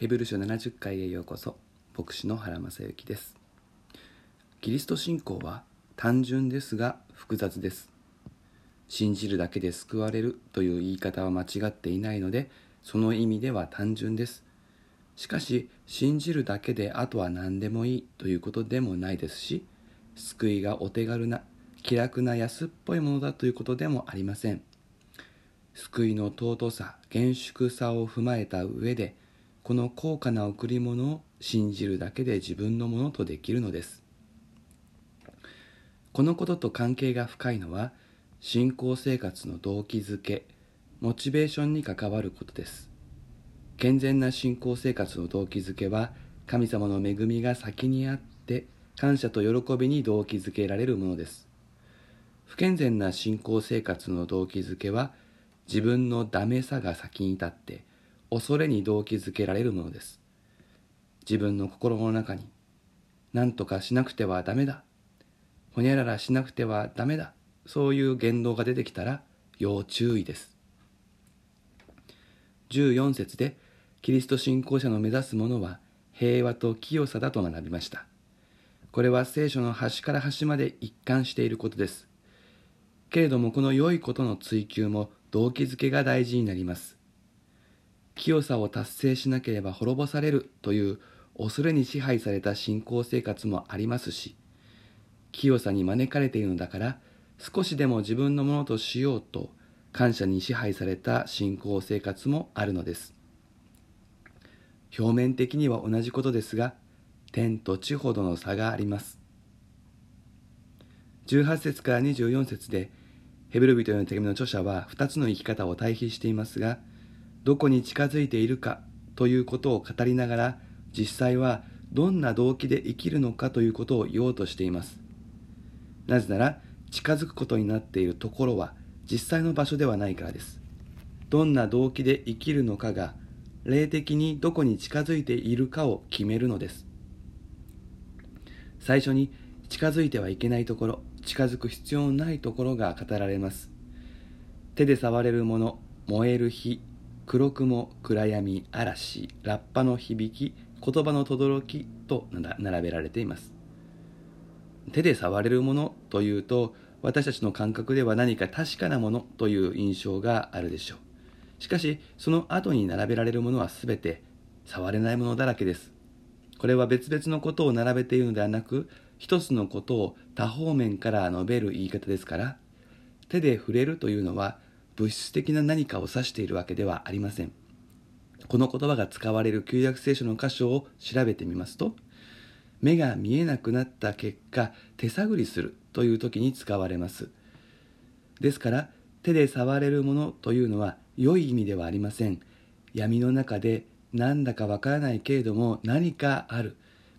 ヘブル書70回へようこそ。牧師の原正幸です。キリスト信仰は単純ですが複雑です。信じるだけで救われるという言い方は間違っていないのでその意味では単純です。しかし信じるだけであとは何でもいいということでもないですし救いがお手軽な気楽な安っぽいものだということでもありません。救いの尊さ厳粛さを踏まえた上でこの高価な贈り物を信じるだけで自分のものとできるのです。このことと関係が深いのは信仰生活の動機づけモチベーションに関わることです。健全な信仰生活の動機づけは神様の恵みが先にあって感謝と喜びに動機づけられるものです。不健全な信仰生活の動機づけは自分のダメさが先に立って恐れに動機づけられるものです。自分の心の中に、何とかしなくてはダメだ。ほにゃららしなくてはダメだ。そういう言動が出てきたら要注意です。14節で、キリスト信仰者の目指すものは平和と清さだと学びました。これは聖書の端から端まで一貫していることです。けれどもこの良いことの追求も動機づけが大事になります。清さを達成しなければ滅ぼされるという恐れに支配された信仰生活もありますし、清さに招かれているのだから、少しでも自分のものとしようと感謝に支配された信仰生活もあるのです。表面的には同じことですが、天と地ほどの差があります。18節から24節で、ヘブル人への手紙の著者は2つの生き方を対比していますが、どこに近づいているかということを語りながら実際はどんな動機で生きるのかということを言おうとしています。なぜなら近づくことになっているところは実際の場所ではないからです。どんな動機で生きるのかが霊的にどこに近づいているかを決めるのです。最初に近づいてはいけないところ近づく必要のないところが語られます。手で触れるもの燃える火黒雲暗闇嵐ラッパの響き言葉の轟きと並べられています。手で触れるものというと私たちの感覚では何か確かなものという印象があるでしょう。しかしその後に並べられるものは全て触れないものだらけです。これは別々のことを並べているのではなく一つのことを多方面から述べる言い方ですから手で触れるというのは物質的な何かを指しているわけではありません。この言葉が使われる旧約聖書の箇所を調べてみますと、目が見えなくなった結果、手探りするという時に使われます。ですから、手で触れるものというのは良い意味ではありません。闇の中でなんだかわからないけれども何かある。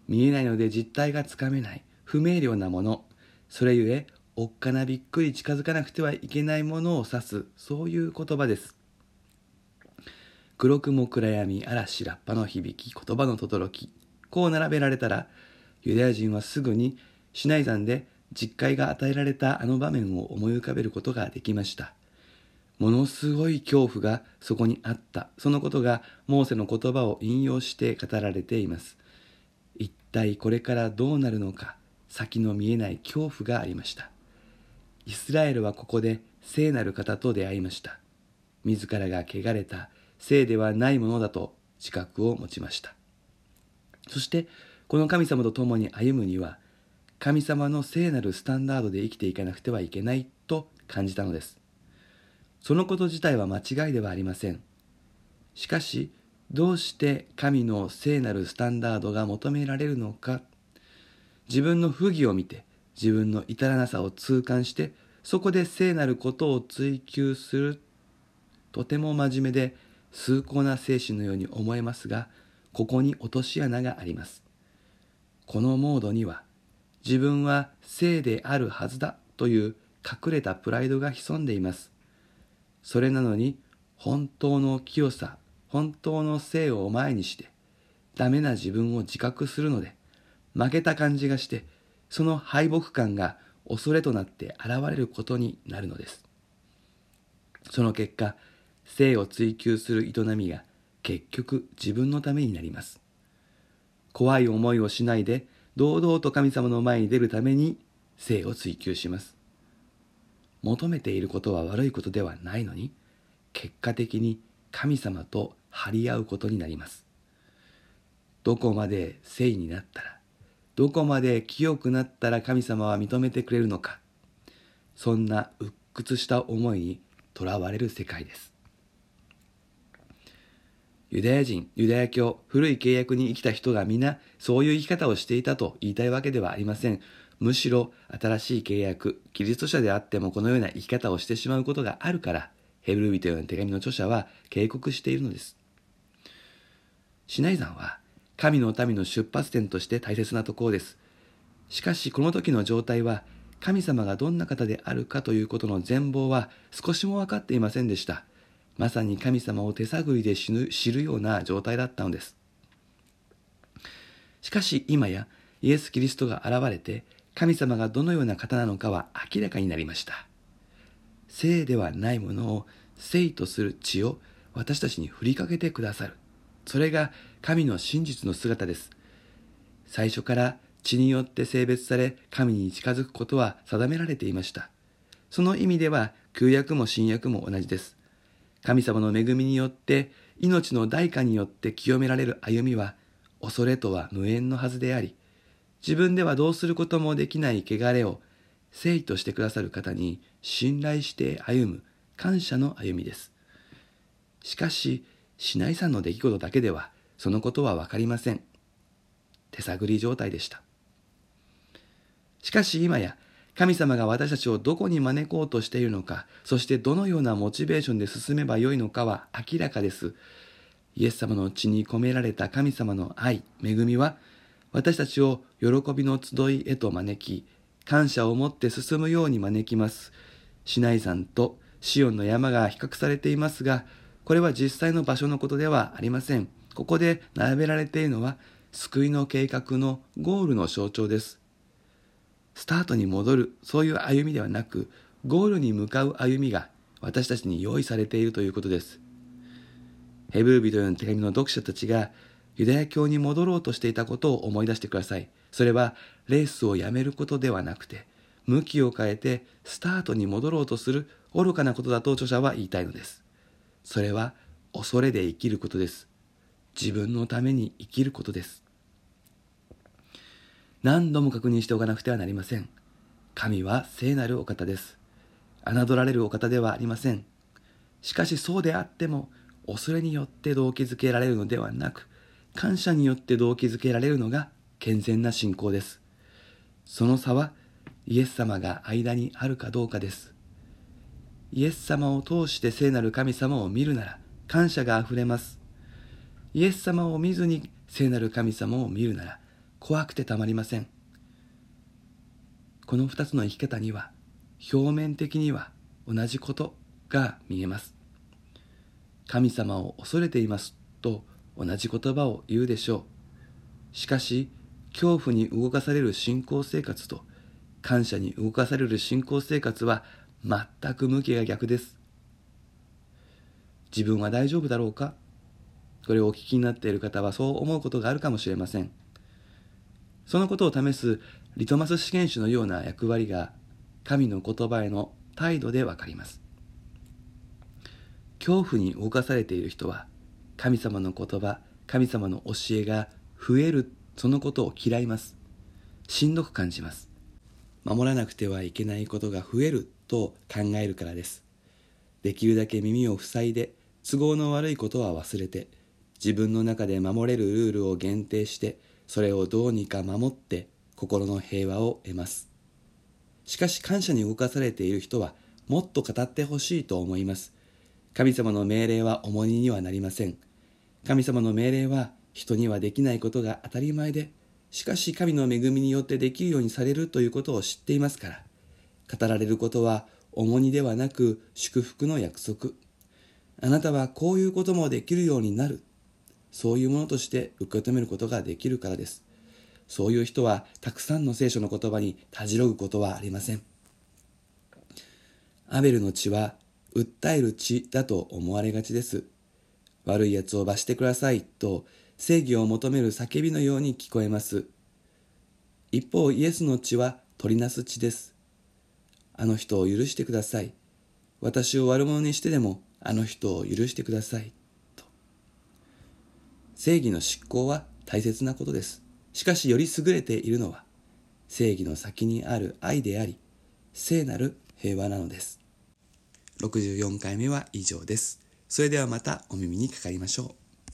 見えないので実体がつかめない。不明瞭なもの。それゆえおっかなびっくり近づかなくてはいけないものを指す。そういう言葉です。黒雲暗闇嵐ラッパの響き言葉の轟。きこう並べられたらユダヤ人はすぐにシナイ山で実戒が与えられたあの場面を思い浮かべることができました。ものすごい恐怖がそこにあった。そのことがモーセの言葉を引用して語られています。一体これからどうなるのか先の見えない恐怖がありました。イスラエルはここで聖なる方と出会いました。自らが汚れた聖ではないものだと自覚を持ちました。そしてこの神様と共に歩むには神様の聖なるスタンダードで生きていかなくてはいけないと感じたのです。そのこと自体は間違いではありません。しかしどうして神の聖なるスタンダードが求められるのか。自分の不義を見て自分の至らなさを痛感してそこで聖なることを追求するとても真面目で崇高な精神のように思えますがここに落とし穴があります。このモードには自分は聖であるはずだという隠れたプライドが潜んでいます。それなのに本当の清さ本当の聖を前にしてダメな自分を自覚するので負けた感じがしてその敗北感が恐れとなって現れることになるのです。その結果、性を追求する営みが結局自分のためになります。怖い思いをしないで堂々と神様の前に出るために生を追求します。求めていることは悪いことではないのに結果的に神様と張り合うことになります。どこまで聖になったらどこまで清くなったら神様は認めてくれるのかそんな鬱屈した思いにとらわれる世界ですユダヤ人、ユダヤ教、古い契約に生きた人が皆そういう生き方をしていたと言いたいわけではありません。むしろ新しい契約、キリスト者であってもこのような生き方をしてしまうことがあるから、ヘブル人への手紙の著者は警告しているのです。シナイ山は神の民の出発点として大切なところです。しかしこの時の状態は神様がどんな方であるかということの全貌は少しも分かっていませんでした。まさに神様を手探りで死ぬ知るような状態だったのです。しかし今やイエス・キリストが現れて神様がどのような方なのかは明らかになりました。聖ではないものを聖とする血を私たちに振りかけてくださる。それが神の真実の姿です。最初から血によって性別され神に近づくことは定められていました。その意味では旧約も新約も同じです。神様の恵みによって命の代価によって清められる歩みは恐れとは無縁のはずであり、自分ではどうすることもできない汚れを聖としてくださる方に信頼して歩む感謝の歩みです。しかし、市内さんの出来事だけではそのことはわかりません。手探り状態でした。しかし今や神様が私たちをどこに招こうとしているのか、そしてどのようなモチベーションで進めばよいのかは明らかです。イエス様の血に込められた神様の愛、恵みは、私たちを喜びの集いへと招き、感謝を持って進むように招きます。シナイ山とシオンの山が比較されていますが、これは実際の場所のことではありません。ここで並べられているのは、救いの計画のゴールの象徴です。スタートに戻る、そういう歩みではなく、ゴールに向かう歩みが私たちに用意されているということです。ヘブル人への手紙の読者たちがユダヤ教に戻ろうとしていたことを思い出してください。それはレースをやめることではなくて、向きを変えてスタートに戻ろうとする愚かなことだと著者は言いたいのです。それは恐れで生きることです。自分のために生きることです。何度も確認しておかなくてはなりません。神は聖なるお方です。侮られるお方ではありません。しかしそうであっても、恐れによって動機づけられるのではなく、感謝によって動機づけられるのが健全な信仰です。その差はイエス様が間にあるかどうかです。イエス様を通して聖なる神様を見るなら感謝があふれます。イエス様を見ずに聖なる神様を見るなら怖くてたまりません。この二つの生き方には表面的には同じことが見えます。神様を恐れていますと同じ言葉を言うでしょう。しかし恐怖に動かされる信仰生活と感謝に動かされる信仰生活は全く向きが逆です自分は大丈夫だろうか？これをお聞きになっている方はそう思うことがあるかもしれませんそのことを試すリトマス試験紙のような役割が神の言葉への態度でわかります。恐怖に動かされている人は神様の言葉、神様の教えが増えるそのことを嫌います。しんどく感じます。守らなくてはいけないことが増えると考えるからです。できるだけ耳を塞いで都合の悪いことは忘れて自分の中で守れるルールを限定してそれをどうにか守って心の平和を得ます。しかし感謝に動かされている人はもっと語ってほしいと思います。神様の命令は重荷にはなりません。神様の命令は人にはできないことが当たり前で、しかし神の恵みによってできるようにされるということを知っていますから、語られることは重荷ではなく祝福の約束。あなたはこういうこともできるようになるそういうものとして受け止めることができるからです。そういう人はたくさんの聖書の言葉にたじろぐことはありません。アベルの血は訴える血だと思われがちです。悪い奴を罰してくださいと正義を求める叫びのように聞こえます。一方、イエスの血は取りなす血です。あの人を許してください。私を悪者にしてでもあの人を許してください。と。正義の執行は大切なことです。しかしより優れているのは正義の先にある愛であり、聖なる平和なのです。64回目は以上です。それではまたお耳にかかりましょう。